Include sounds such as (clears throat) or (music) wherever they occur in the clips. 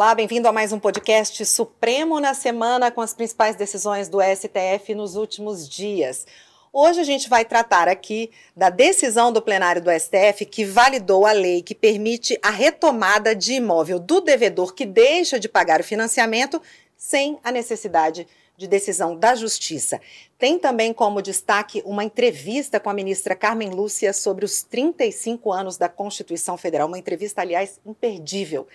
Olá, bem-vindo a mais um podcast Supremo na Semana com as principais decisões do STF nos últimos dias. Hoje a gente vai tratar aqui da decisão do plenário do STF que validou a lei que permite a retomada de imóvel do devedor que deixa de pagar o financiamento sem a necessidade de decisão da Justiça. Tem também como destaque uma entrevista com a ministra Carmen Lúcia sobre os 35 anos da Constituição Federal, uma entrevista, aliás, imperdível.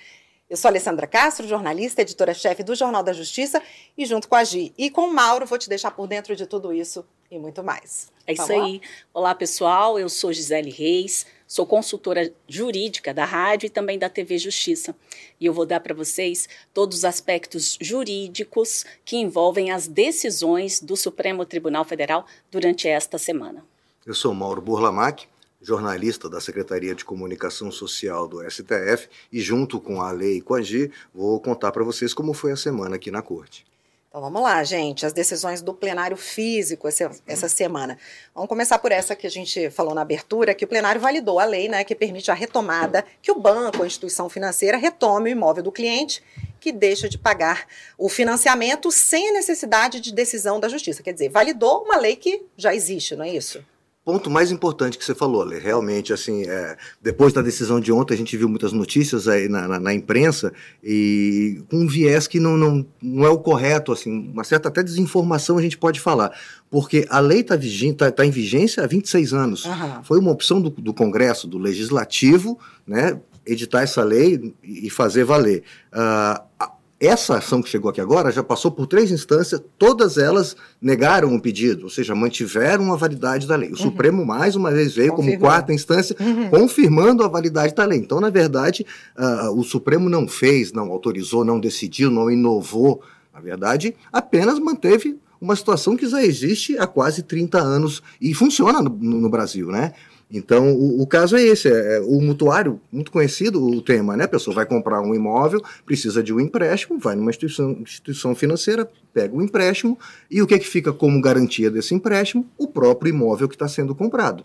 Eu sou Alessandra Castro, jornalista, editora-chefe do Jornal da Justiça, e junto com a Gi e com o Mauro vou te deixar por dentro de tudo isso e muito mais. É isso aí. Olá, pessoal. Eu sou Gisele Reis, sou consultora jurídica da rádio e também da TV Justiça. E eu vou dar para vocês todos os aspectos jurídicos que envolvem as decisões do Supremo Tribunal Federal durante esta semana. Eu sou Mauro Burlamac, jornalista da Secretaria de Comunicação Social do STF, e junto com a lei com a G, vou contar para vocês como foi a semana aqui na Corte. Então vamos lá, gente, as decisões do plenário físico essa, essa semana. Vamos começar por essa que a gente falou na abertura, que o plenário validou a lei né, que permite a retomada, que o banco ou instituição financeira retome o imóvel do cliente que deixa de pagar o financiamento sem a necessidade de decisão da justiça. Quer dizer, validou uma lei que já existe, não é isso? Ponto mais importante que você falou, Ale, realmente, assim, é, depois da decisão de ontem, a gente viu muitas notícias aí na, na, na, imprensa e com um viés que não, não, não é o correto, assim, uma certa até desinformação a gente pode falar, porque a lei está tá, tá em vigência há 26 anos. Uhum. Foi uma opção do, do Congresso, do Legislativo, né, editar essa lei e fazer valer. Uh, essa ação que chegou aqui agora já passou por três instâncias, todas elas negaram o pedido, ou seja, mantiveram a validade da lei. O uhum. Supremo, mais uma vez, veio como quarta instância, uhum. confirmando a validade da lei. Então, na verdade, uh, o Supremo não fez, não autorizou, não decidiu, não inovou. Na verdade, apenas manteve uma situação que já existe há quase 30 anos e funciona no, no Brasil, né? Então, o, o, caso é esse, é, é, o mutuário, muito conhecido o tema, né? A pessoa vai comprar um imóvel, precisa de um empréstimo, vai numa instituição, instituição financeira, pega o um empréstimo, e o que, é que fica como garantia desse empréstimo? O próprio imóvel que está sendo comprado.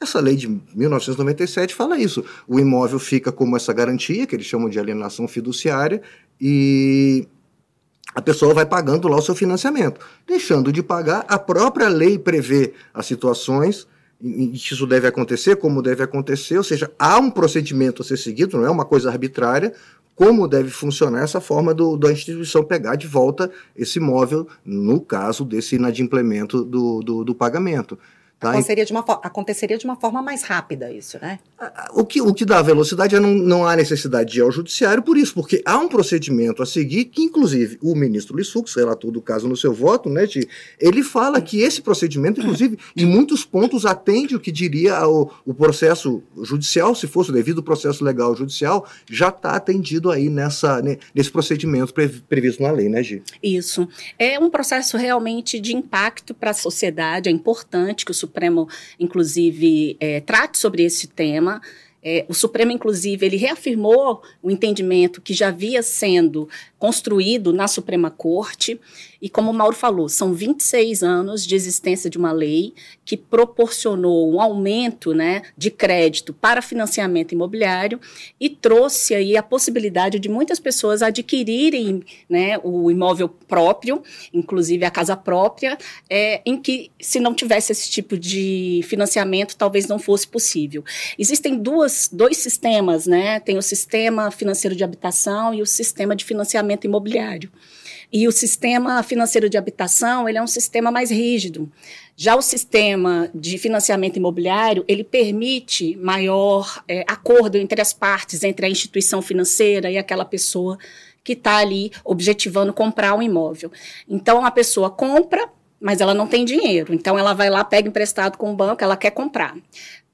Essa lei de 1997 fala isso. O imóvel fica como essa garantia, que eles chamam de alienação fiduciária, e a pessoa vai pagando lá o seu financiamento. Deixando de pagar, a própria lei prevê as situações isso deve acontecer, como deve acontecer, ou seja, há um procedimento a ser seguido, não é uma coisa arbitrária, como deve funcionar essa forma do, da instituição pegar de volta esse imóvel, no caso desse inadimplemento do, do, do pagamento. Tá? Aconteceria, de uma, aconteceria de uma forma mais rápida isso, né? O que, o que dá velocidade é não, não há necessidade de ir ao judiciário por isso, porque há um procedimento a seguir que, inclusive, o ministro Luiz Fux, relator do caso no seu voto, né, de, ele fala que esse procedimento, inclusive, em muitos pontos atende o que diria o, o processo judicial, se fosse o devido processo legal judicial, já está atendido aí nessa, né, nesse procedimento previsto na lei, né, Gi? Isso. É um processo realmente de impacto para a sociedade, é importante que o Supremo, inclusive, é, trate sobre esse tema. É, o Supremo, inclusive, ele reafirmou o entendimento que já havia sendo construído na Suprema Corte. E como o Mauro falou, são 26 anos de existência de uma lei que proporcionou um aumento né, de crédito para financiamento imobiliário e trouxe aí a possibilidade de muitas pessoas adquirirem né, o imóvel próprio, inclusive a casa própria, é, em que se não tivesse esse tipo de financiamento, talvez não fosse possível. Existem duas, dois sistemas, né? Tem o sistema financeiro de habitação e o sistema de financiamento imobiliário. E o sistema financeiro de habitação, ele é um sistema mais rígido. Já o sistema de financiamento imobiliário, ele permite maior é, acordo entre as partes, entre a instituição financeira e aquela pessoa que está ali objetivando comprar um imóvel. Então, a pessoa compra, mas ela não tem dinheiro. Então, ela vai lá, pega emprestado com o banco, ela quer comprar.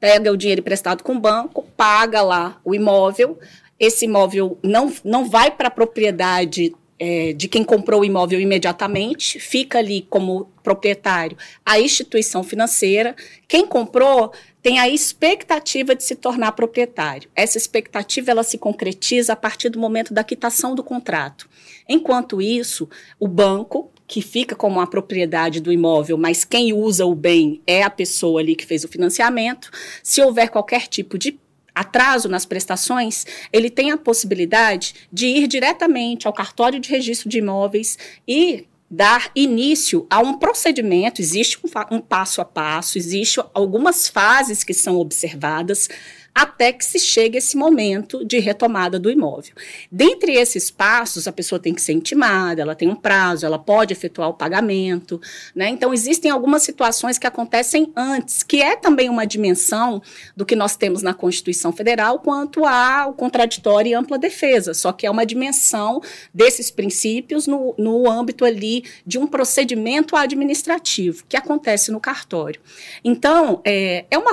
Pega o dinheiro emprestado com o banco, paga lá o imóvel, esse imóvel não, não vai para a propriedade é, de quem comprou o imóvel imediatamente, fica ali como proprietário a instituição financeira. Quem comprou tem a expectativa de se tornar proprietário. Essa expectativa ela se concretiza a partir do momento da quitação do contrato. Enquanto isso, o banco que fica como a propriedade do imóvel, mas quem usa o bem é a pessoa ali que fez o financiamento. Se houver qualquer tipo de atraso nas prestações, ele tem a possibilidade de ir diretamente ao cartório de registro de imóveis e dar início a um procedimento, existe um, um passo a passo, existe algumas fases que são observadas até que se chegue esse momento de retomada do imóvel. Dentre esses passos, a pessoa tem que ser intimada, ela tem um prazo, ela pode efetuar o pagamento, né? Então existem algumas situações que acontecem antes, que é também uma dimensão do que nós temos na Constituição Federal quanto ao contraditório e ampla defesa, só que é uma dimensão desses princípios no, no âmbito ali de um procedimento administrativo que acontece no cartório. Então, é, é uma,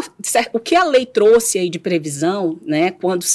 o que a lei trouxe aí de previsão, né, quando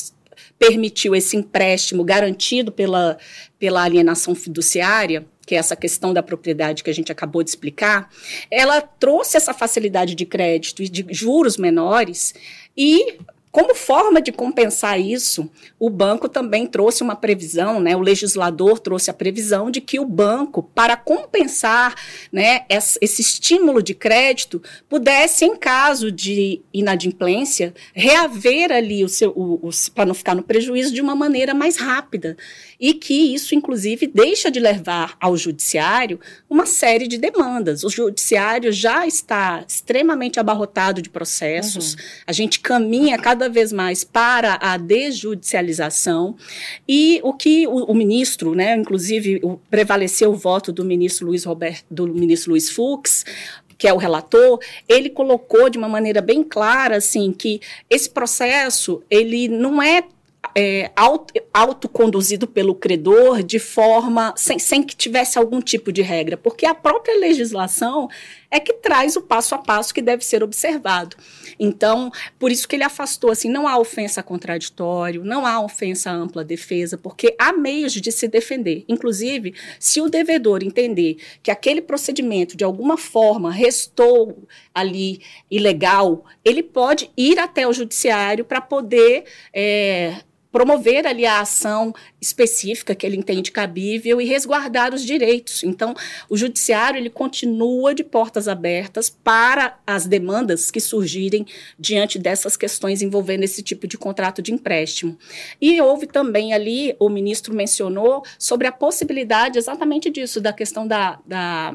permitiu esse empréstimo garantido pela, pela alienação fiduciária, que é essa questão da propriedade que a gente acabou de explicar, ela trouxe essa facilidade de crédito e de juros menores e como forma de compensar isso, o banco também trouxe uma previsão, né, o legislador trouxe a previsão de que o banco, para compensar né, esse estímulo de crédito, pudesse, em caso de inadimplência, reaver ali o seu, o, o, para não ficar no prejuízo de uma maneira mais rápida. E que isso, inclusive, deixa de levar ao judiciário uma série de demandas. O judiciário já está extremamente abarrotado de processos, uhum. a gente caminha cada vez mais para a desjudicialização e o que o, o ministro, né, inclusive o, prevaleceu o voto do ministro Luiz Roberto, do ministro Luiz Fux, que é o relator, ele colocou de uma maneira bem clara assim que esse processo ele não é é, auto, autoconduzido pelo credor de forma sem, sem que tivesse algum tipo de regra, porque a própria legislação é que traz o passo a passo que deve ser observado. Então, por isso que ele afastou assim, não há ofensa contraditório, não há ofensa ampla defesa, porque há meios de se defender. Inclusive, se o devedor entender que aquele procedimento de alguma forma restou ali ilegal, ele pode ir até o judiciário para poder é, promover ali a ação específica que ele entende cabível e resguardar os direitos. Então, o judiciário ele continua de portas abertas para as demandas que surgirem diante dessas questões envolvendo esse tipo de contrato de empréstimo. E houve também ali, o ministro mencionou sobre a possibilidade exatamente disso, da questão da, da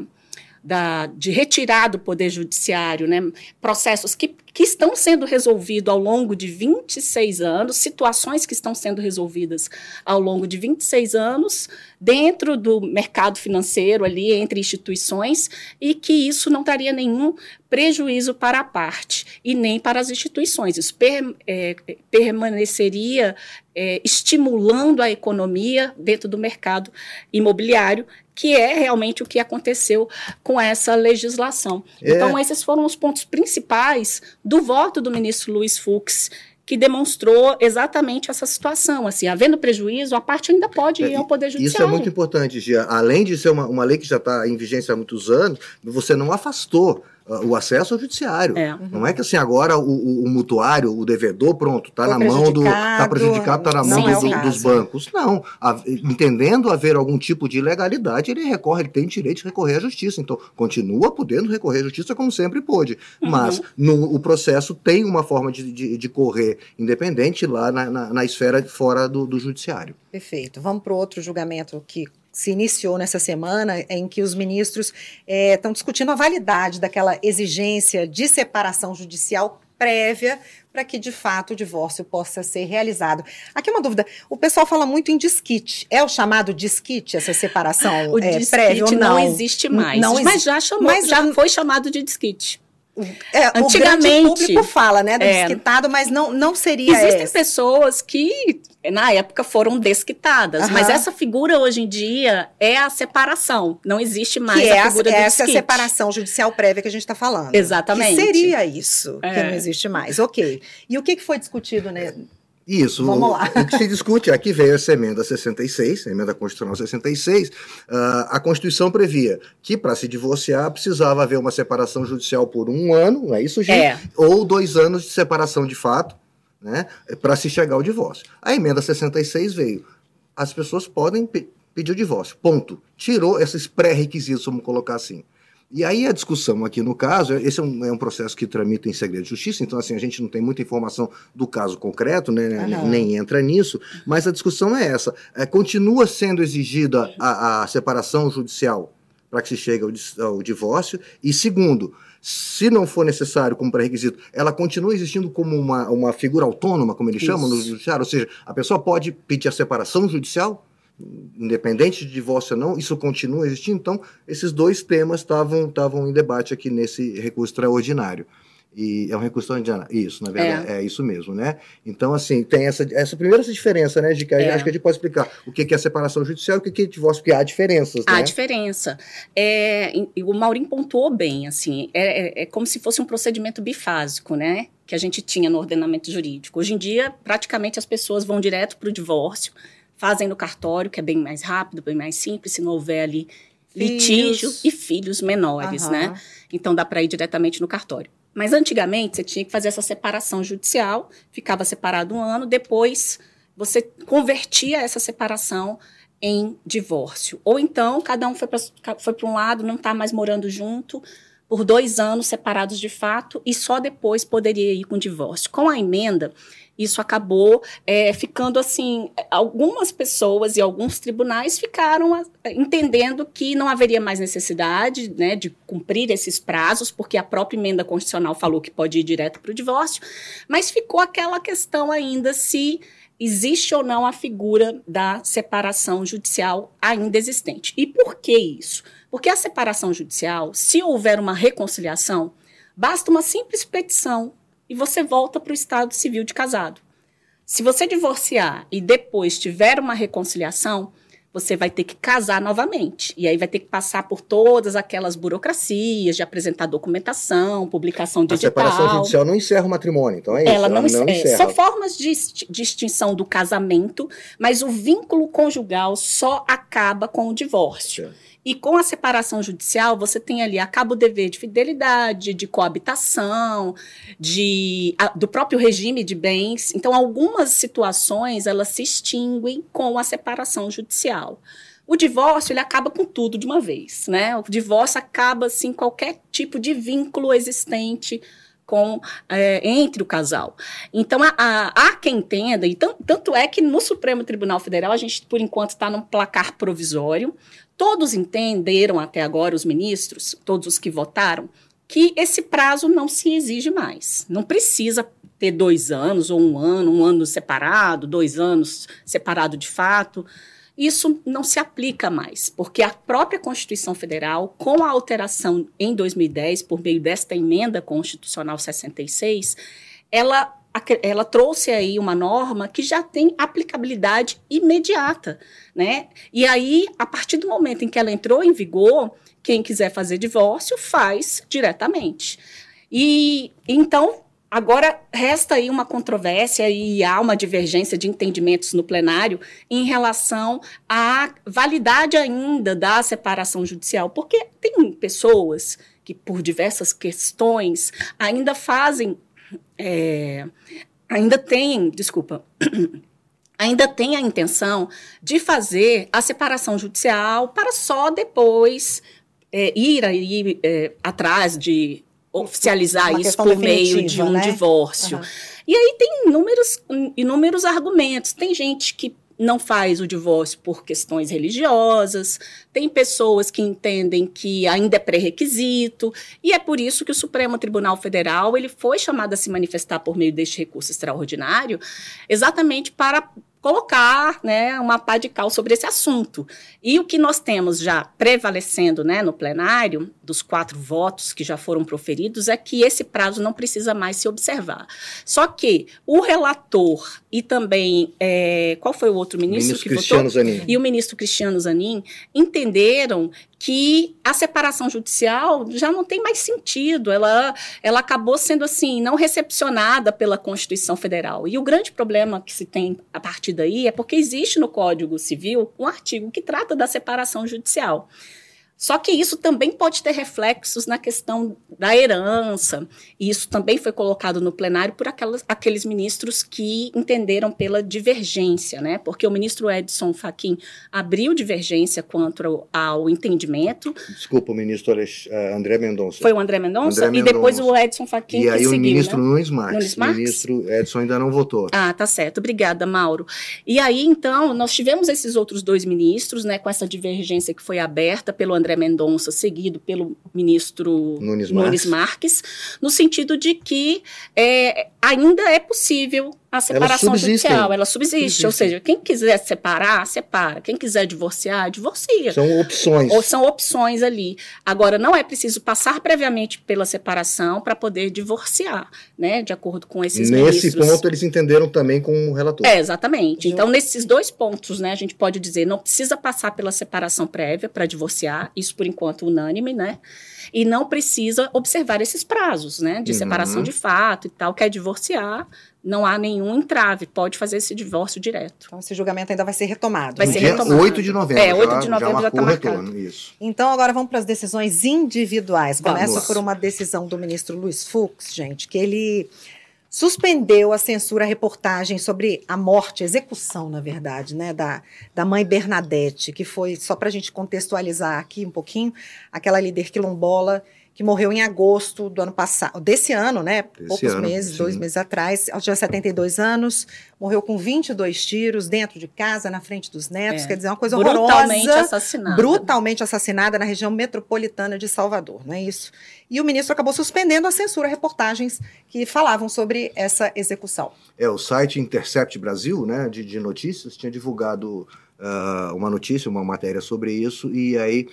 da, de retirar do Poder Judiciário né, processos que, que estão sendo resolvidos ao longo de 26 anos, situações que estão sendo resolvidas ao longo de 26 anos, dentro do mercado financeiro, ali entre instituições, e que isso não traria nenhum prejuízo para a parte e nem para as instituições. Isso per, é, permaneceria é, estimulando a economia dentro do mercado imobiliário que é realmente o que aconteceu com essa legislação. É. Então, esses foram os pontos principais do voto do ministro Luiz Fux que demonstrou exatamente essa situação. Assim, havendo prejuízo, a parte ainda pode ir ao Poder Judiciário. Isso é muito importante, Gia. Além de ser uma, uma lei que já está em vigência há muitos anos, você não afastou o acesso ao judiciário. É. Não é que assim agora o, o, o mutuário, o devedor, pronto, está na mão do. Está prejudicado, está na mão é do, dos bancos. Não. A, entendendo haver algum tipo de ilegalidade, ele recorre, ele tem direito de recorrer à justiça. Então, continua podendo recorrer à justiça como sempre pôde. Uhum. Mas no, o processo tem uma forma de, de, de correr independente lá na, na, na esfera fora do, do judiciário. Perfeito. Vamos para o outro julgamento que se iniciou nessa semana, em que os ministros estão é, discutindo a validade daquela exigência de separação judicial prévia para que de fato o divórcio possa ser realizado. Aqui uma dúvida: o pessoal fala muito em disquite. É o chamado disquite essa separação o é, prévia ou não? não existe mais. Não mas já chamou, mas já foi chamado de disquite. É, Antigamente, o público fala, né, do é, desquitado, mas não, não seria Existem essa. pessoas que, na época, foram desquitadas, mas essa figura, hoje em dia, é a separação. Não existe mais que a é figura a, do Essa separação judicial prévia que a gente está falando. Exatamente. Que seria isso, é. que não existe mais. Ok. E o que, que foi discutido, né? Isso. Vamos o, lá. O que se discute aqui veio essa emenda 66, a emenda constitucional 66. Uh, a Constituição previa que para se divorciar precisava haver uma separação judicial por um ano, não é isso, gente? É. Ou dois anos de separação de fato, né? Para se chegar ao divórcio. A emenda 66 veio. As pessoas podem pe pedir o divórcio. Ponto. Tirou esses pré-requisitos, vamos colocar assim. E aí a discussão aqui no caso, esse é um, é um, processo que tramita em segredo de justiça, então assim, a gente não tem muita informação do caso concreto, né, uhum. nem entra nisso, mas a discussão é essa. É, continua sendo exigida a, a separação judicial para que se chegue ao, ao divórcio, e segundo, se não for necessário como pré-requisito, ela continua existindo como uma, uma figura autônoma, como eles Isso. chamam no judiciário, ou seja, a pessoa pode pedir a separação judicial independente de divórcio ou não, isso continua existindo. Então, esses dois temas estavam em debate aqui nesse recurso extraordinário. E é um recurso extraordinário. Isso, na verdade, é. é, isso mesmo, né? Então, assim, tem essa, essa primeira essa diferença, né, de que é. acho que a gente pode explicar o que é separação judicial e o que é divórcio, porque há diferenças, Há né? diferença. É, o Maurinho pontuou bem, assim, é, é, é como se fosse um procedimento bifásico, né? Que a gente tinha no ordenamento jurídico. Hoje em dia, praticamente as pessoas vão direto para o divórcio, fazem no cartório, que é bem mais rápido, bem mais simples, se não houver ali filhos. litígio e filhos menores, uhum. né? Então dá para ir diretamente no cartório. Mas antigamente você tinha que fazer essa separação judicial, ficava separado um ano, depois você convertia essa separação em divórcio. Ou então cada um foi para um lado, não está mais morando junto, por dois anos separados de fato, e só depois poderia ir com divórcio. Com a emenda, isso acabou é, ficando assim. Algumas pessoas e alguns tribunais ficaram entendendo que não haveria mais necessidade né, de cumprir esses prazos, porque a própria emenda constitucional falou que pode ir direto para o divórcio, mas ficou aquela questão ainda se existe ou não a figura da separação judicial ainda existente. E por que isso? Porque a separação judicial, se houver uma reconciliação, basta uma simples petição e você volta para o estado civil de casado. Se você divorciar e depois tiver uma reconciliação, você vai ter que casar novamente. E aí vai ter que passar por todas aquelas burocracias de apresentar documentação, publicação digital. A separação judicial não encerra o matrimônio, então é isso? Ela não, não encerra. São formas de, de extinção do casamento, mas o vínculo conjugal só acaba com o divórcio. Sim. E com a separação judicial, você tem ali acaba o dever de fidelidade, de coabitação, de, a, do próprio regime de bens. Então, algumas situações elas se extinguem com a separação judicial. O divórcio ele acaba com tudo de uma vez, né? O divórcio acaba assim qualquer tipo de vínculo existente com é, entre o casal. Então, há, há quem entenda, e tanto é que no Supremo Tribunal Federal a gente, por enquanto, está num placar provisório. Todos entenderam até agora, os ministros, todos os que votaram, que esse prazo não se exige mais. Não precisa ter dois anos, ou um ano, um ano separado, dois anos separado de fato. Isso não se aplica mais, porque a própria Constituição Federal, com a alteração em 2010, por meio desta emenda constitucional 66, ela, ela trouxe aí uma norma que já tem aplicabilidade imediata, né? E aí, a partir do momento em que ela entrou em vigor, quem quiser fazer divórcio faz diretamente. E então Agora, resta aí uma controvérsia e há uma divergência de entendimentos no plenário em relação à validade ainda da separação judicial, porque tem pessoas que, por diversas questões, ainda fazem. É, ainda têm, desculpa. (clears throat) ainda tem a intenção de fazer a separação judicial para só depois é, ir aí é, atrás de oficializar isso por meio de um né? divórcio. Uhum. E aí tem inúmeros, inúmeros argumentos. Tem gente que não faz o divórcio por questões religiosas, tem pessoas que entendem que ainda é pré-requisito, e é por isso que o Supremo Tribunal Federal ele foi chamado a se manifestar por meio deste recurso extraordinário, exatamente para colocar né, uma pá de cal sobre esse assunto. E o que nós temos já prevalecendo né, no plenário, dos quatro votos que já foram proferidos, é que esse prazo não precisa mais se observar. Só que o relator e também, é, qual foi o outro ministro, ministro que Cristiano votou? Zanin. E o ministro Cristiano Zanin entenderam que a separação judicial já não tem mais sentido, ela, ela acabou sendo assim, não recepcionada pela Constituição Federal. E o grande problema que se tem a partir daí é porque existe no Código Civil um artigo que trata da separação judicial. Só que isso também pode ter reflexos na questão da herança, e isso também foi colocado no plenário por aquelas, aqueles ministros que entenderam pela divergência, né? Porque o ministro Edson Fachin abriu divergência quanto ao, ao entendimento. Desculpa, o ministro eh, André Mendonça. Foi o André Mendonça, André e depois o Edson Fachin e aí seguiu, o ministro né? Nunes Marques. Nunes Marques. O ministro Edson ainda não votou. Ah, tá certo. Obrigada, Mauro. E aí, então, nós tivemos esses outros dois ministros, né, com essa divergência que foi aberta pelo André André Mendonça, seguido pelo ministro Nunes Marques, Nunes Marques no sentido de que é, ainda é possível a separação judicial, ela subsiste, subsiste, ou seja, quem quiser separar, separa, quem quiser divorciar, divorcia. São opções. Ou são opções ali. Agora, não é preciso passar previamente pela separação para poder divorciar, né, de acordo com esses Nesse ministros. ponto, eles entenderam também com o relator. É, exatamente. Então, nesses dois pontos, né, a gente pode dizer, não precisa passar pela separação prévia para divorciar, isso por enquanto unânime, né, e não precisa observar esses prazos, né, de uhum. separação de fato e tal, quer divorciar, não há nenhum entrave, pode fazer esse divórcio direto. Então, esse julgamento ainda vai ser retomado. Vai no ser dia retomado. 8 de novembro. É, 8 de novembro já está marcado. Retorno, isso. Então, agora vamos para as decisões individuais. Começa por uma decisão do ministro Luiz Fux, gente, que ele suspendeu a censura à reportagem sobre a morte, a execução, na verdade, né, da, da mãe Bernadette, que foi, só para a gente contextualizar aqui um pouquinho, aquela líder quilombola que morreu em agosto do ano passado, desse ano, né? Desse Poucos ano, meses, sim. dois meses atrás. Ela tinha 72 anos, morreu com 22 tiros dentro de casa, na frente dos netos. É. Quer dizer, uma coisa brutalmente horrorosa. assassinada. Brutalmente assassinada na região metropolitana de Salvador, não é isso? E o ministro acabou suspendendo a censura a reportagens que falavam sobre essa execução. É, o site Intercept Brasil, né, de, de notícias, tinha divulgado uh, uma notícia, uma matéria sobre isso, e aí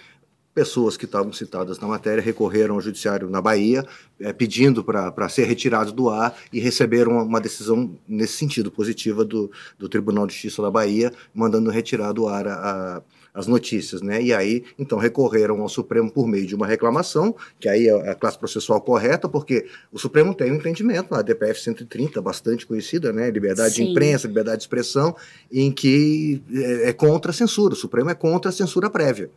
pessoas que estavam citadas na matéria recorreram ao judiciário na Bahia, é, pedindo para ser retirados do ar e receberam uma, decisão nesse sentido, positiva do, do Tribunal de Justiça da Bahia, mandando retirar do ar a, a, as notícias, né? E aí, então, recorreram ao Supremo por meio de uma reclamação, que aí é a classe processual correta, porque o Supremo tem um entendimento, a DPF 130, bastante conhecida, né? Liberdade Sim. de imprensa, liberdade de expressão, em que é, é contra a censura, o Supremo é contra a censura prévia.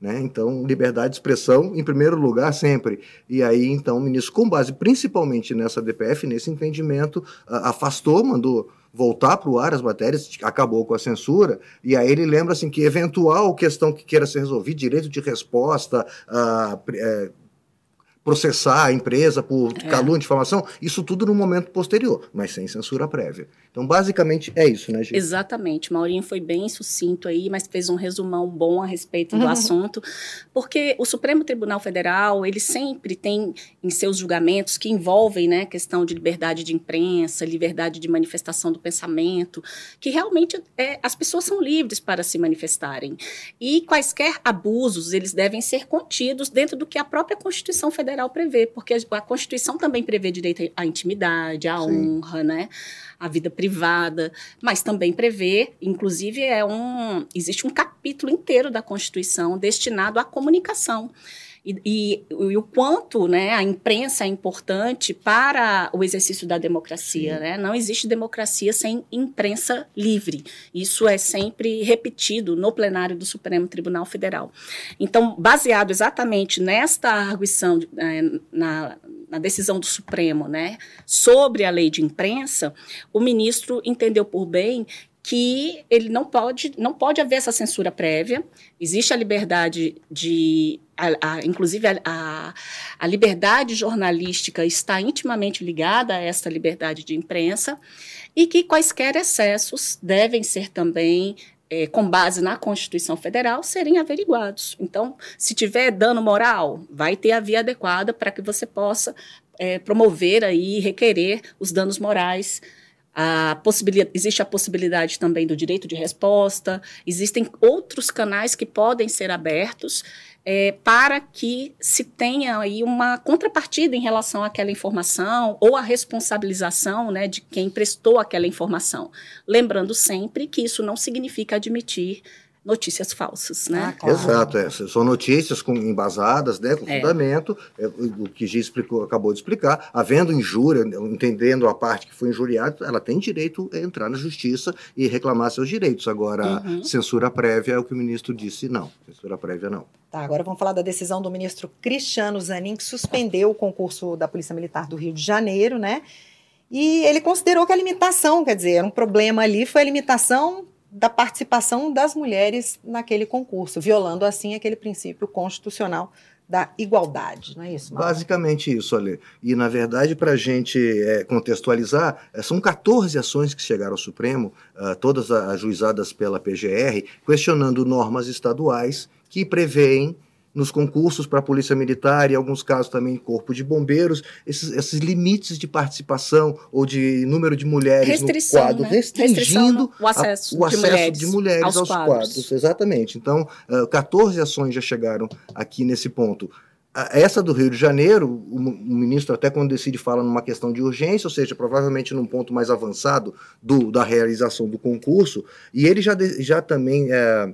Né? Então, liberdade de expressão em primeiro lugar sempre. E aí, então, o ministro, com base principalmente nessa DPF, nesse entendimento, afastou, mandou voltar para o ar as matérias, acabou com a censura, e aí ele lembra assim que eventual questão que queira ser resolvida, direito de resposta, uh, processar a empresa por é. calúnia, difamação, isso tudo no momento posterior, mas sem censura prévia. Então, basicamente, é isso, né, gente? Exatamente. Maurinho foi bem sucinto aí, mas fez um resumão bom a respeito do uhum. (laughs) assunto, porque o Supremo Tribunal Federal, ele sempre tem em seus julgamentos que envolvem, né, questão de liberdade de imprensa, liberdade de manifestação do pensamento, que realmente é, as pessoas são livres para se manifestarem. E quaisquer abusos, eles devem ser contidos dentro do que a própria Constituição Federal Federal prevê, porque a Constituição também prevê direito à intimidade, à Sim. honra, né? à vida privada, mas também prevê, inclusive é um existe um capítulo inteiro da Constituição destinado à comunicação. E, e, e, o quanto né, a imprensa é importante para o exercício da democracia. Né? Não existe democracia sem imprensa livre. Isso é sempre repetido no plenário do Supremo Tribunal Federal. Então, baseado exatamente nesta arguição, é, na, na decisão do Supremo né, sobre a lei de imprensa, o ministro entendeu por bem que ele não pode, não pode haver essa censura prévia. Existe a liberdade de. A, a, inclusive, a, a, liberdade jornalística está intimamente ligada a essa liberdade de imprensa, e que quaisquer excessos devem ser também. É, com base na Constituição Federal, serem averiguados. Então, se tiver dano moral, vai ter a via adequada para que você possa é, promover aí, requerer os danos morais a existe a possibilidade também do direito de resposta, existem outros canais que podem ser abertos é, para que se tenha aí uma contrapartida em relação àquela informação ou a responsabilização né, de quem prestou aquela informação. Lembrando sempre que isso não significa admitir notícias falsas, né? Ah, claro. Exato, é. são notícias com, embasadas, né, com é. fundamento, é, o que Gi explicou, acabou de explicar, havendo injúria, entendendo a parte que foi injuriada, ela tem direito a entrar na justiça e reclamar seus direitos. Agora, uhum. censura prévia é o que o ministro disse, não, censura prévia não. Tá, agora vamos falar da decisão do ministro Cristiano Zanin, que suspendeu o concurso da Polícia Militar do Rio de Janeiro, né? E ele considerou que a limitação, quer dizer, um problema ali foi a limitação da participação das mulheres naquele concurso, violando assim aquele princípio constitucional da igualdade, não é isso? Mauro? Basicamente isso, Ale. E, na verdade, para a gente é, contextualizar, é, são 14 ações que chegaram ao Supremo, uh, todas ajuizadas pela PGR, questionando normas estaduais que prevêem nos concursos para a Polícia Militar e, em alguns casos, também Corpo de Bombeiros, esses, esses limites de participação ou de número de mulheres Restrição, no quadro, né? restringindo o acesso, a, o acesso de mulheres, de mulheres aos, aos quadros. quadros. Exatamente. Então, uh, 14 ações já chegaram aqui nesse ponto. Essa do Rio de Janeiro, o, ministro até quando decide fala numa questão de urgência, ou seja, provavelmente num ponto mais avançado do, da realização do concurso, e ele já, já também é,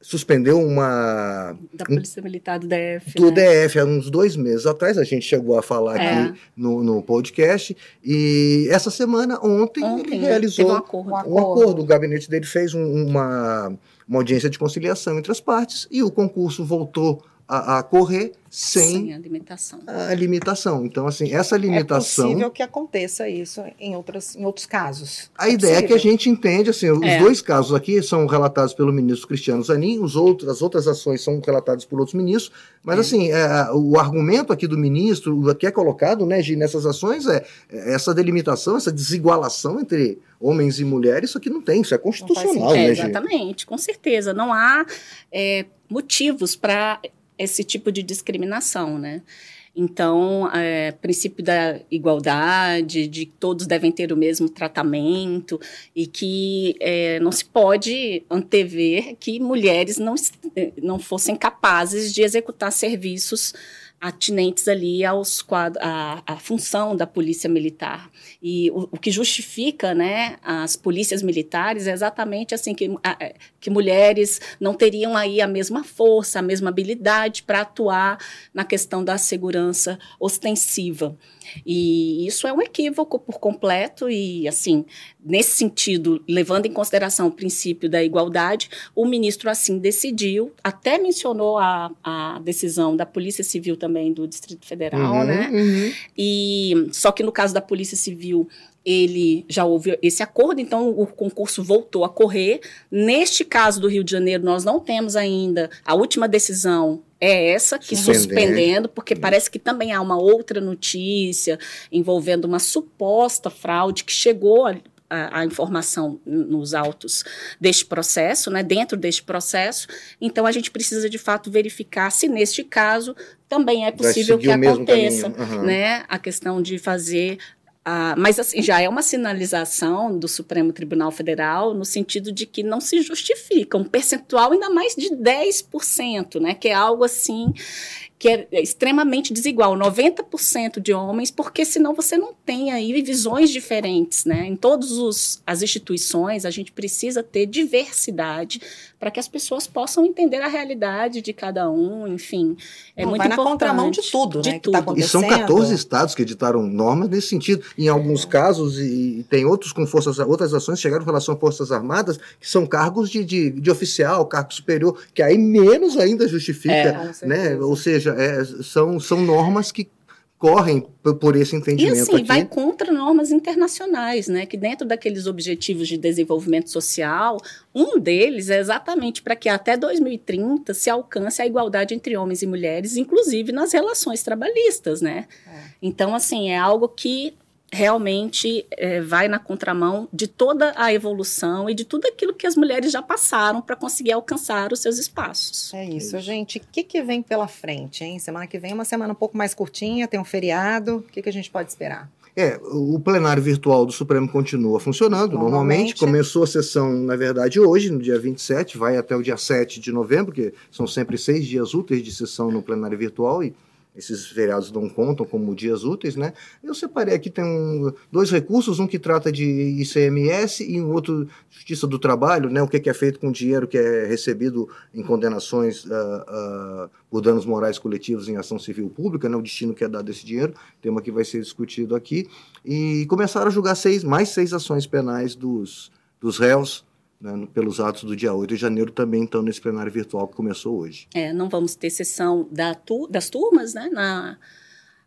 suspendeu uma. Da Polícia Militar do DF. Do né? DF, há uns dois meses atrás, a gente chegou a falar é. aqui no, no podcast. E essa semana, ontem, ontem ele realizou um acordo. um acordo. O gabinete dele fez um, uma, uma audiência de conciliação entre as partes e o concurso voltou a, a correr sem, sem a limitação. A limitação. Então, assim, essa limitação. É possível que aconteça isso em, outras, em outros casos. A é ideia possível. é que a gente entende, assim, os é. dois casos aqui são relatados pelo ministro Cristiano Zanin, os outros, as outras ações são relatadas por outros ministros, mas, é. assim, é, o argumento aqui do ministro, o que é colocado, né, Gi, nessas ações é, é essa delimitação, essa desigualação entre homens e mulheres, isso aqui não tem, isso é constitucional, né, Gi? Exatamente, com certeza. Não há motivos para esse tipo de discriminação, né? Então, é, princípio da igualdade, de que todos devem ter o mesmo tratamento e que é, não se pode antever que mulheres não, não fossem capazes de executar serviços atinentes ali aos quadros, a, a função da polícia militar. E o, o, que justifica né, as polícias militares é exatamente assim, que, a, é, que mulheres não teriam aí a mesma força, a mesma habilidade para atuar na questão da segurança ostensiva. E isso é um equívoco por completo e, assim, nesse sentido, levando em consideração o princípio da igualdade, o ministro assim decidiu, até mencionou a, a decisão da Polícia Civil também do Distrito Federal, uhum, né? Uhum. E só que no caso da Polícia Civil, ele já houve esse acordo, então o concurso voltou a correr. Neste caso do Rio de Janeiro, nós não temos ainda a última decisão é essa, que suspendendo, porque parece que também há uma outra notícia envolvendo uma suposta fraude que chegou a, a, a, informação nos autos deste processo, né, dentro deste processo. Então, a gente precisa, de fato, verificar se, neste caso, também é possível que aconteça uhum. né, a questão de fazer ah, mas assim, já é uma sinalização do Supremo Tribunal Federal no sentido de que não se justifica um percentual ainda mais de 10%, né, que é algo assim que é extremamente desigual, 90% de homens, porque senão você não tem aí visões diferentes, né? Em todas as instituições, a gente precisa ter diversidade para que as pessoas possam entender a realidade de cada um, enfim. É não, muito vai importante. na contramão de tudo, de né? Tudo. Tá e são 14 estados que editaram normas nesse sentido. Em alguns é. casos, e, e, tem outros com forças, outras ações chegaram em relação a Forças Armadas, que são cargos de, de, de oficial, cargo superior, que aí menos ainda justifica, é, né? Ou seja, é, são, são normas que correm por esse entendimento e assim aqui. vai contra normas internacionais, né? Que dentro daqueles objetivos de desenvolvimento social, um deles é exatamente para que até 2030 se alcance a igualdade entre homens e mulheres, inclusive nas relações trabalhistas, né? É. Então assim é algo que realmente é, vai na contramão de toda a evolução e de tudo aquilo que as mulheres já passaram para conseguir alcançar os seus espaços. É isso, gente. O que, que vem pela frente, hein? Semana que vem é uma semana um pouco mais curtinha, tem um feriado. O que, que a gente pode esperar? É, o plenário virtual do Supremo continua funcionando normalmente. normalmente. Começou a sessão, na verdade, hoje, no dia 27, vai até o dia 7 de novembro, que são sempre seis dias úteis de sessão no plenário virtual e esses feriados não contam como dias úteis, né? Eu separei aqui, tem um, dois recursos, um que trata de ICMS e um outro Justiça do Trabalho, né? O que é, feito com o dinheiro que é recebido em condenações uh, uh, por danos morais coletivos em ação civil pública, né? O destino que é dado esse dinheiro, tema que vai ser discutido aqui. E começaram a julgar seis, mais seis ações penais dos, dos réus né, pelos atos do dia 8 de janeiro, também estão nesse plenário virtual que começou hoje. É, não vamos ter sessão da tu, das turmas né, na,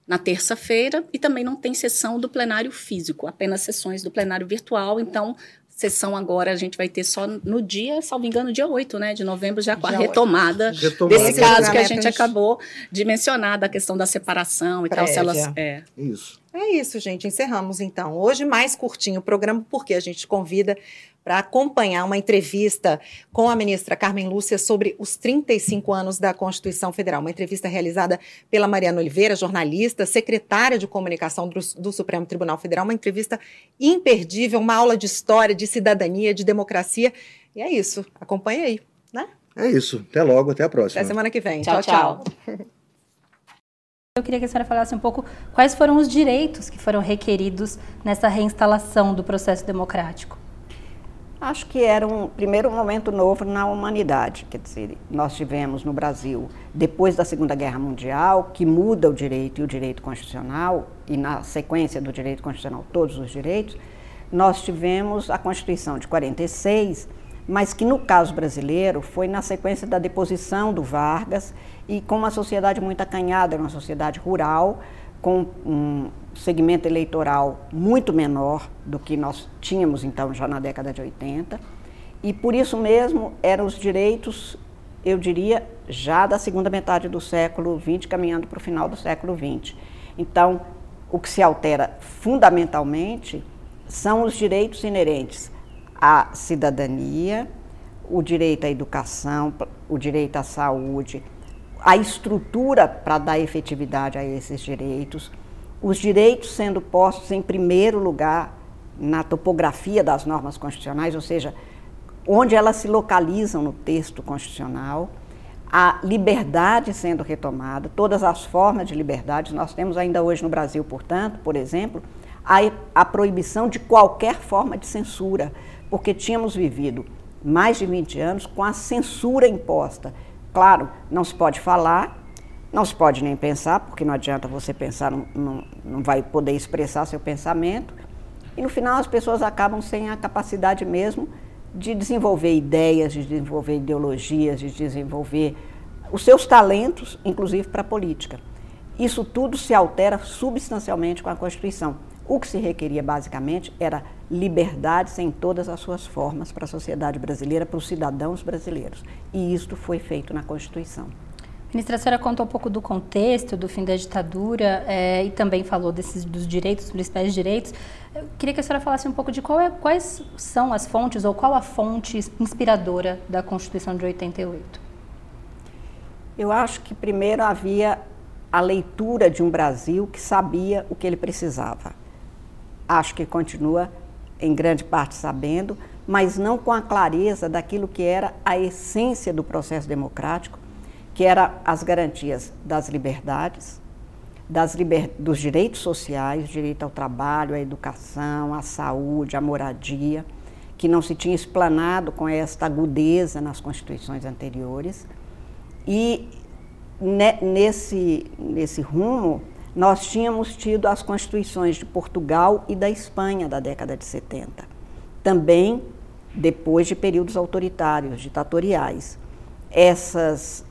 na terça-feira e também não tem sessão do plenário físico, apenas sessões do plenário virtual. Então, sessão agora a gente vai ter só no dia, salvo engano, dia 8 né, de novembro, já com a retomada, retomada, desse caso que a gente acabou de mencionar, da questão da separação e Prévia. tal. Se elas, é. Isso. É isso, gente. Encerramos então. Hoje mais curtinho o programa, porque a gente convida para acompanhar uma entrevista com a ministra Carmen Lúcia sobre os 35 anos da Constituição Federal. Uma entrevista realizada pela Mariana Oliveira, jornalista, secretária de comunicação do, do, Supremo Tribunal Federal. Uma entrevista imperdível, uma aula de história, de cidadania, de democracia. E é isso. Acompanhe aí, né? É isso. Até logo, até a próxima. Até semana que vem. tchau. tchau. tchau. Eu queria que a senhora falasse um pouco quais foram os direitos que foram requeridos nessa reinstalação do processo democrático. Acho que era um primeiro momento novo na humanidade. Quer dizer, nós tivemos no Brasil, depois da Segunda Guerra Mundial, que muda o direito e o direito constitucional, e na sequência do direito constitucional, todos os direitos, nós tivemos a Constituição de 46, mas que no caso brasileiro foi na sequência da deposição do Vargas e com uma sociedade muito acanhada, uma sociedade rural, com um segmento eleitoral muito menor do que nós tínhamos então já na década de 80. E por isso mesmo eram os direitos, eu diria, já da segunda metade do século XX, caminhando para o final do século XX. Então, o que se altera fundamentalmente são os direitos inerentes à cidadania, o direito à educação, o direito à saúde, a estrutura para dar efetividade a esses direitos, os direitos sendo postos em primeiro lugar na topografia das normas constitucionais, ou seja, onde elas se localizam no texto constitucional, a liberdade sendo retomada, todas as formas de liberdade. Nós temos ainda hoje no Brasil, portanto, por exemplo, a, a proibição de qualquer forma de censura, porque tínhamos vivido mais de 20 anos com a censura imposta Claro, não se pode falar, não se pode nem pensar, porque não adianta você pensar, não, não, não vai poder expressar seu pensamento. E no final as pessoas acabam sem a capacidade mesmo de desenvolver ideias, de desenvolver ideologias, de desenvolver os seus talentos, inclusive para a política. Isso tudo se altera substancialmente com a Constituição. O que se requeria basicamente era liberdades em todas as suas formas para a sociedade brasileira, para os cidadãos brasileiros. E isto foi feito na Constituição. Ministra, a senhora contou um pouco do contexto do fim da ditadura é, e também falou desses, dos direitos, dos principais direitos. Eu queria que a senhora falasse um pouco de é, quais são as fontes ou qual a fonte inspiradora da Constituição de 88. Eu acho que primeiro havia a leitura de um Brasil que sabia o que ele precisava. Acho que continua em grande parte sabendo, mas não com a clareza daquilo que era a essência do processo democrático, que era as garantias das liberdades, das liber... dos direitos sociais, direito ao trabalho, à educação, à saúde, à moradia, que não se tinha explanado com esta agudeza nas constituições anteriores. E nesse, nesse rumo, nós tínhamos tido as constituições de Portugal e da Espanha da década de 70. Também depois de períodos autoritários, ditatoriais. Essas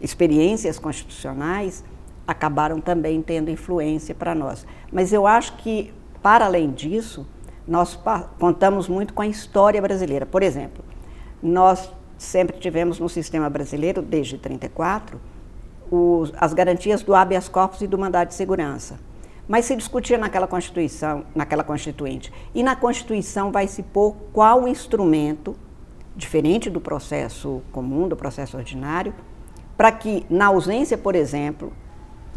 experiências constitucionais acabaram também tendo influência para nós. Mas eu acho que, para além disso, nós contamos muito com a história brasileira. Por exemplo, nós sempre tivemos no sistema brasileiro, desde 1934, os, as garantias do habeas corpus e do mandado de segurança. Mas se discutia naquela Constituição, naquela Constituinte. E na Constituição vai se pôr qual instrumento, diferente do processo comum, do processo ordinário, para que, na ausência, por exemplo,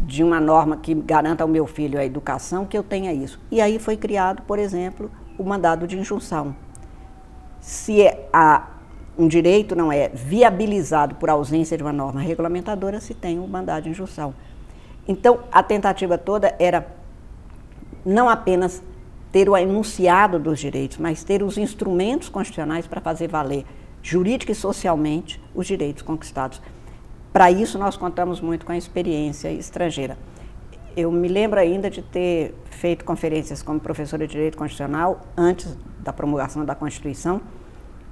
de uma norma que garanta ao meu filho a educação, que eu tenha isso. E aí foi criado, por exemplo, o mandado de injunção. Se é a um direito não é viabilizado por ausência de uma norma regulamentadora se tem um mandado de injunção. Então, a tentativa toda era não apenas ter o enunciado dos direitos, mas ter os instrumentos constitucionais para fazer valer jurídica e socialmente os direitos conquistados. Para isso, nós contamos muito com a experiência estrangeira. Eu me lembro ainda de ter feito conferências como professora de Direito Constitucional, antes da promulgação da Constituição,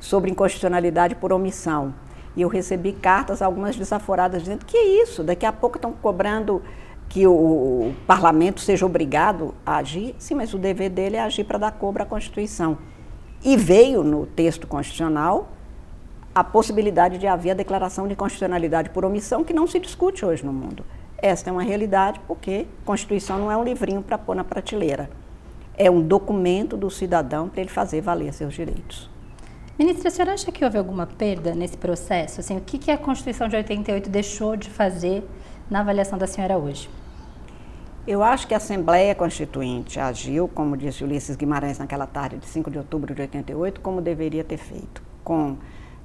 sobre inconstitucionalidade por omissão. E eu recebi cartas, algumas desaforadas, dizendo que é isso, daqui a pouco estão cobrando que o, parlamento seja obrigado a agir. Sim, mas o dever dele é agir para dar cobra à Constituição. E veio no texto constitucional a possibilidade de haver a declaração de constitucionalidade por omissão, que não se discute hoje no mundo. Esta é uma realidade porque Constituição não é um livrinho para pôr na prateleira. É um documento do cidadão para ele fazer valer seus direitos. Ministra, a senhora acha que houve alguma perda nesse processo? Assim, o que, que a Constituição de 88 deixou de fazer na avaliação da senhora hoje? Eu acho que a Assembleia Constituinte agiu, como disse Ulisses Guimarães naquela tarde de 5 de outubro de 88, como deveria ter feito. Com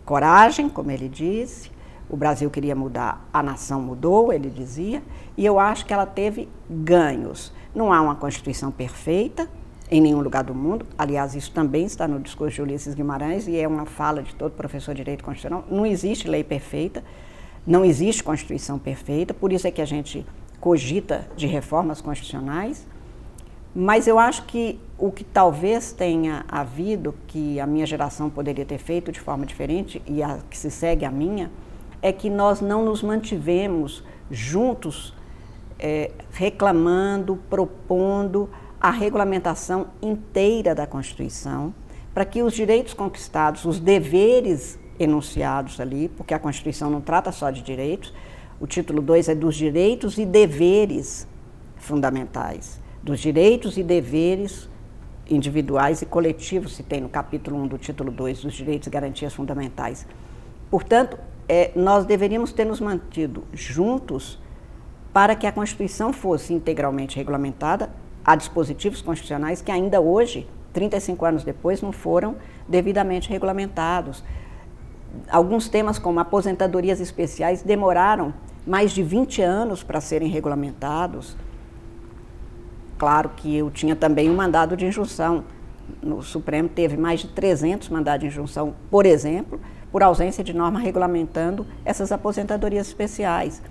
coragem, como ele disse, o Brasil queria mudar, a nação mudou, ele dizia, e eu acho que ela teve ganhos. Não há uma Constituição perfeita em nenhum lugar do mundo, aliás, isso também está no discurso de Ulisses Guimarães e é uma fala de todo professor de direito constitucional. Não existe lei perfeita, não existe Constituição perfeita, por isso é que a gente cogita de reformas constitucionais, mas eu acho que o que talvez tenha havido, que a minha geração poderia ter feito de forma diferente, e a que se segue a minha, é que nós não nos mantivemos juntos é, reclamando, propondo a regulamentação inteira da Constituição, para que os direitos conquistados, os deveres enunciados ali, porque a Constituição não trata só de direitos, o título 2 é dos direitos e deveres fundamentais, dos direitos e deveres individuais e coletivos, se tem no capítulo 1 um do título 2, dos direitos e garantias fundamentais. Portanto, é, nós deveríamos ter nos mantido juntos para que a Constituição fosse integralmente regulamentada. Há dispositivos constitucionais que ainda hoje, 35 anos depois, não foram devidamente regulamentados. Alguns temas, como aposentadorias especiais, demoraram mais de 20 anos para serem regulamentados. Claro que eu tinha também um mandado de injunção. No Supremo teve mais de 300 mandados de injunção, por exemplo, por ausência de norma regulamentando essas aposentadorias especiais.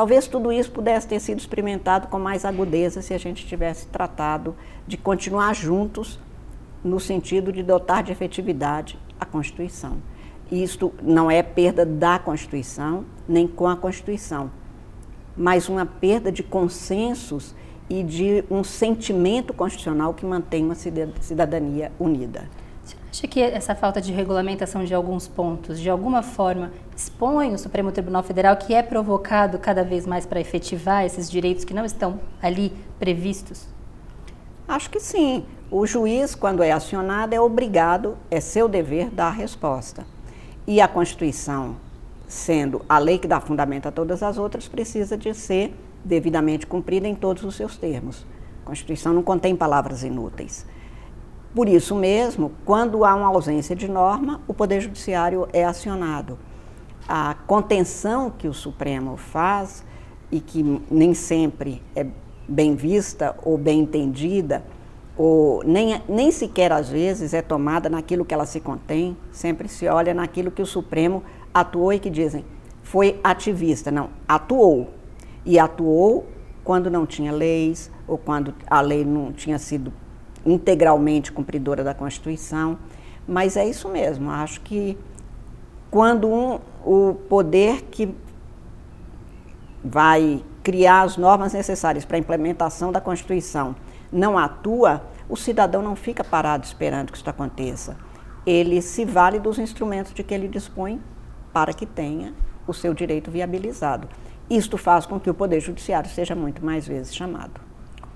Talvez tudo isso pudesse ter sido experimentado com mais agudeza se a gente tivesse tratado de continuar juntos no sentido de dotar de efetividade a Constituição. Isto não é perda da Constituição, nem com a Constituição, mas uma perda de consensos e de um sentimento constitucional que mantém uma cidadania unida. Acha que essa falta de regulamentação de alguns pontos, de alguma forma, expõe o Supremo Tribunal Federal, que é provocado cada vez mais para efetivar esses direitos que não estão ali previstos? Acho que sim. O juiz, quando é acionado, é obrigado, é seu dever dar a resposta. E a Constituição, sendo a lei que dá fundamento a todas as outras, precisa de ser devidamente cumprida em todos os seus termos. A Constituição não contém palavras inúteis. Por isso mesmo, quando há uma ausência de norma, o Poder Judiciário é acionado. A contenção que o Supremo faz, e que nem sempre é bem vista ou bem entendida, ou nem, nem sequer às vezes é tomada naquilo que ela se contém, sempre se olha naquilo que o Supremo atuou e que dizem foi ativista. Não, atuou. E atuou quando não tinha leis, ou quando a lei não tinha sido integralmente cumpridora da Constituição. Mas é isso mesmo, acho que quando um, o poder que vai criar as normas necessárias para a implementação da Constituição não atua, o cidadão não fica parado esperando que isso aconteça. Ele se vale dos instrumentos de que ele dispõe para que tenha o seu direito viabilizado. Isto faz com que o Poder Judiciário seja muito mais vezes chamado.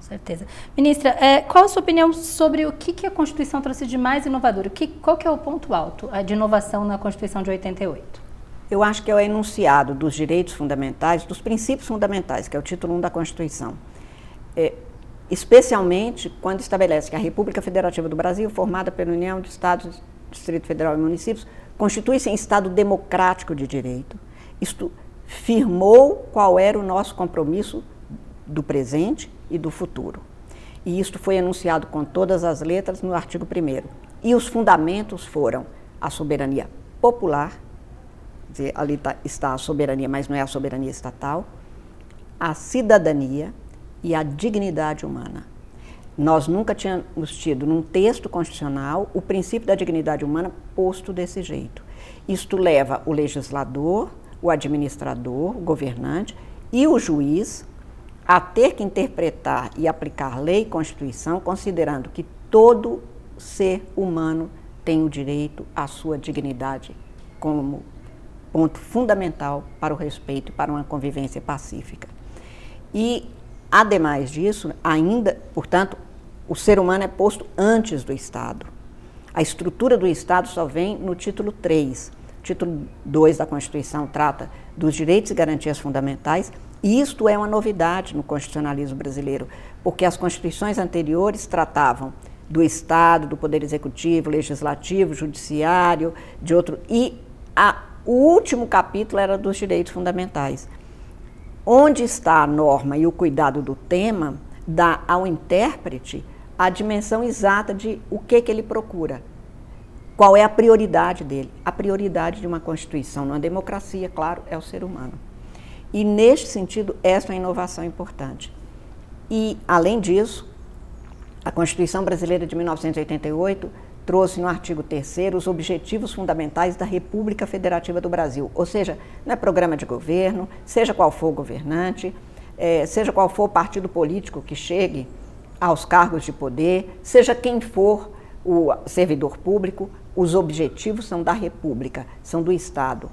Certeza. Ministra, é, qual a sua opinião sobre o que, que a Constituição trouxe de mais inovador? O que, qual que é o ponto alto de inovação na Constituição de 88? Eu acho que é o enunciado dos direitos fundamentais, dos princípios fundamentais, que é o título 1 da Constituição. É, especialmente quando estabelece que a República Federativa do Brasil, formada pela União de Estados, Distrito Federal e Municípios, constitui-se em Estado democrático de direito. Isto firmou qual era o nosso compromisso do presente e do futuro. E isto foi anunciado com todas as letras no artigo 1. E os fundamentos foram a soberania popular, dizer, ali tá, está a soberania, mas não é a soberania estatal, a cidadania e a dignidade humana. Nós nunca tínhamos tido num texto constitucional o princípio da dignidade humana posto desse jeito. Isto leva o legislador, o administrador, o governante e o juiz a ter que interpretar e aplicar lei e constituição, considerando que todo ser humano tem o direito à sua dignidade como ponto fundamental para o respeito e para uma convivência pacífica. E, ademais disso, ainda, portanto, o ser humano é posto antes do Estado. A estrutura do Estado só vem no título 3. O título 2 da Constituição trata dos direitos e garantias fundamentais, e isto é uma novidade no constitucionalismo brasileiro, porque as constituições anteriores tratavam do Estado, do Poder Executivo, Legislativo, Judiciário, de outro. E a, o último capítulo era dos direitos fundamentais. Onde está a norma e o cuidado do tema dá ao intérprete a dimensão exata de o que, que ele procura. Qual é a prioridade dele? A prioridade de uma Constituição, numa democracia, claro, é o ser humano. E, neste sentido, essa é uma inovação importante. E, além disso, a Constituição Brasileira de 1988 trouxe no artigo 3 os objetivos fundamentais da República Federativa do Brasil, ou seja, não é programa de governo, seja qual for o governante, é, seja qual for o partido político que chegue aos cargos de poder, seja quem for o servidor público, os objetivos são da República, são do Estado.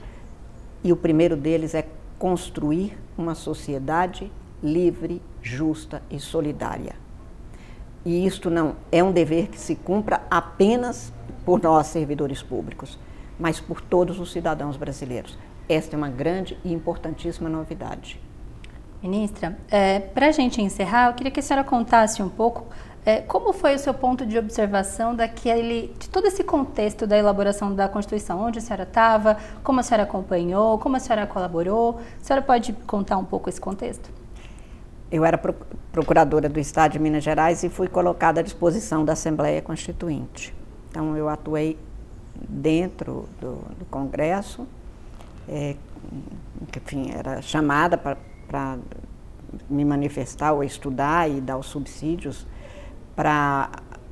E o primeiro deles é construir uma sociedade livre, justa e solidária. E isto não é um dever que se cumpra apenas por nós, servidores públicos, mas por todos os cidadãos brasileiros. Esta é uma grande e importantíssima novidade. Ministra, é, para a gente encerrar, eu queria que a senhora contasse um pouco como foi o seu ponto de observação daquele, de todo esse contexto da elaboração da Constituição, onde a senhora estava, como a senhora acompanhou, como a senhora colaborou. A senhora pode contar um pouco esse contexto? Eu era procuradora do Estado de Minas Gerais e fui colocada à disposição da Assembleia Constituinte. Então, eu atuei dentro do, do Congresso, é, enfim, era chamada para me manifestar ou estudar e dar os subsídios para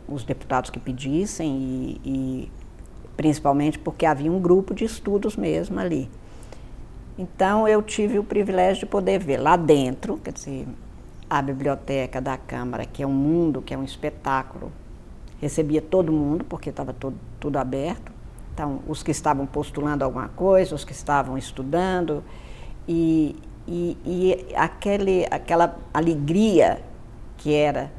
os deputados que pedissem e, e, principalmente porque havia um grupo de estudos mesmo ali. Então eu tive o privilégio de poder ver lá dentro, quer dizer, a biblioteca da Câmara, que é um mundo, que é um espetáculo, recebia todo mundo, porque estava tudo aberto. Então, os que estavam postulando alguma coisa, os que estavam estudando, e, e, e aquele, aquela alegria que era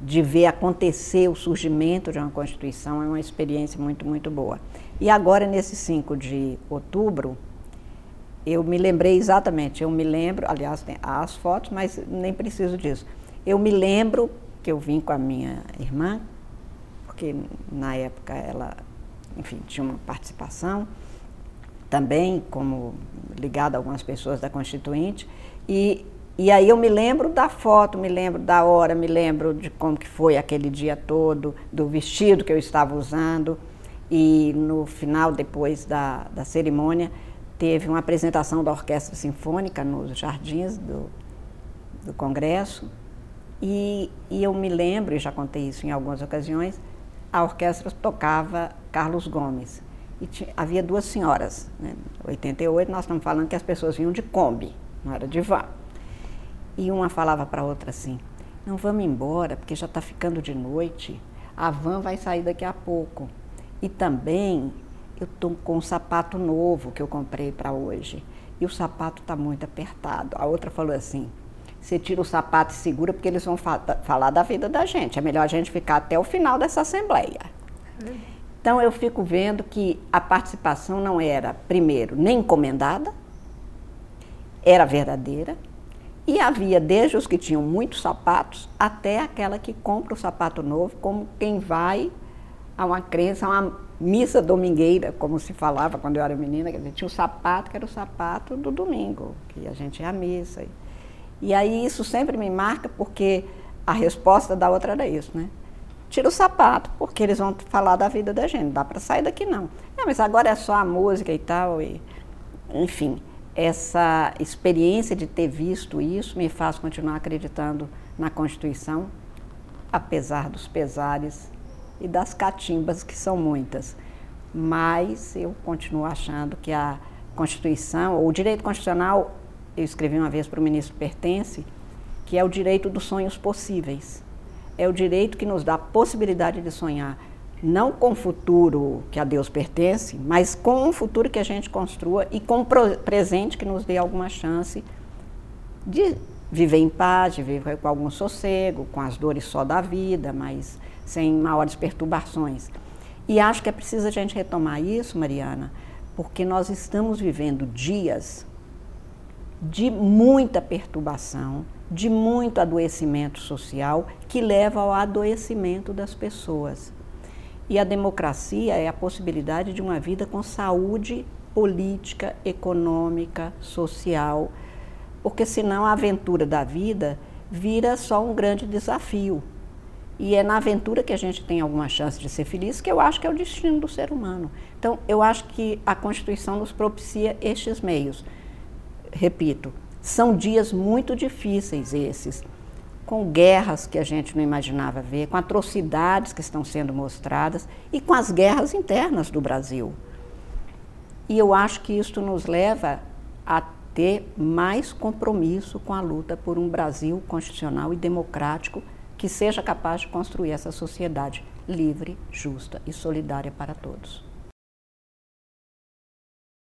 de ver acontecer o surgimento de uma Constituição é uma experiência muito, muito boa. E agora, nesse 5 de outubro, eu me lembrei exatamente, eu me lembro, aliás, tem as fotos, mas nem preciso disso. Eu me lembro que eu vim com a minha irmã, porque na época ela, enfim, tinha uma participação, também como ligada a algumas pessoas da Constituinte. E, e aí eu me lembro da foto, me lembro da hora, me lembro de como que foi aquele dia todo, do vestido que eu estava usando. E no final, depois da, da cerimônia, teve uma apresentação da Orquestra Sinfônica nos jardins do, do Congresso. E, e eu me lembro, e já contei isso em algumas ocasiões, a orquestra tocava Carlos Gomes. E tinha, havia duas senhoras. Né? 88, nós estamos falando que as pessoas vinham de Kombi, não era de van. E uma falava para a outra assim: Não vamos embora, porque já está ficando de noite. A van vai sair daqui a pouco. E também eu estou com um sapato novo que eu comprei para hoje. E o sapato está muito apertado. A outra falou assim: você tira o sapato e segura, porque eles vão fa falar da vida da gente. É melhor a gente ficar até o final dessa assembleia. Então eu fico vendo que a participação não era, primeiro, nem encomendada, era verdadeira, e havia desde os que tinham muitos sapatos até aquela que compra o sapato novo, como quem vai a uma crença, a uma missa domingueira, como se falava quando eu era menina, quer dizer, tinha o sapato que era o sapato do domingo, que a gente ia à missa. E aí isso sempre me marca porque a resposta da outra era isso, né? Tira o sapato, porque eles vão falar da vida da gente, não dá para sair daqui não. É, mas agora é só a música e tal, e, enfim, essa experiência de ter visto isso me faz continuar acreditando na Constituição, apesar dos pesares e das catimbas, que são muitas. Mas eu continuo achando que a Constituição, ou o direito constitucional, eu escrevi uma vez para o ministro Pertence, que é o direito dos sonhos possíveis. É o direito que nos dá a possibilidade de sonhar, não com o futuro que a Deus pertence, mas com um futuro que a gente construa e com um presente que nos dê alguma chance de viver em paz, de viver com algum sossego, com as dores só da vida, mas sem maiores perturbações. E acho que é preciso a gente retomar isso, Mariana, porque nós estamos vivendo dias de muita perturbação, de muito adoecimento social, que leva ao adoecimento das pessoas. E a democracia é a possibilidade de uma vida com saúde política, econômica, social, porque senão a aventura da vida vira só um grande desafio. E é na aventura que a gente tem alguma chance de ser feliz, que eu acho que é o destino do ser humano. Então, eu acho que a Constituição nos propicia estes meios. Repito, são dias muito difíceis esses com guerras que a gente não imaginava ver, com atrocidades que estão sendo mostradas e com as guerras internas do Brasil. E eu acho que isso nos leva a ter mais compromisso com a luta por um Brasil constitucional e democrático que seja capaz de construir essa sociedade livre, justa e solidária para todos.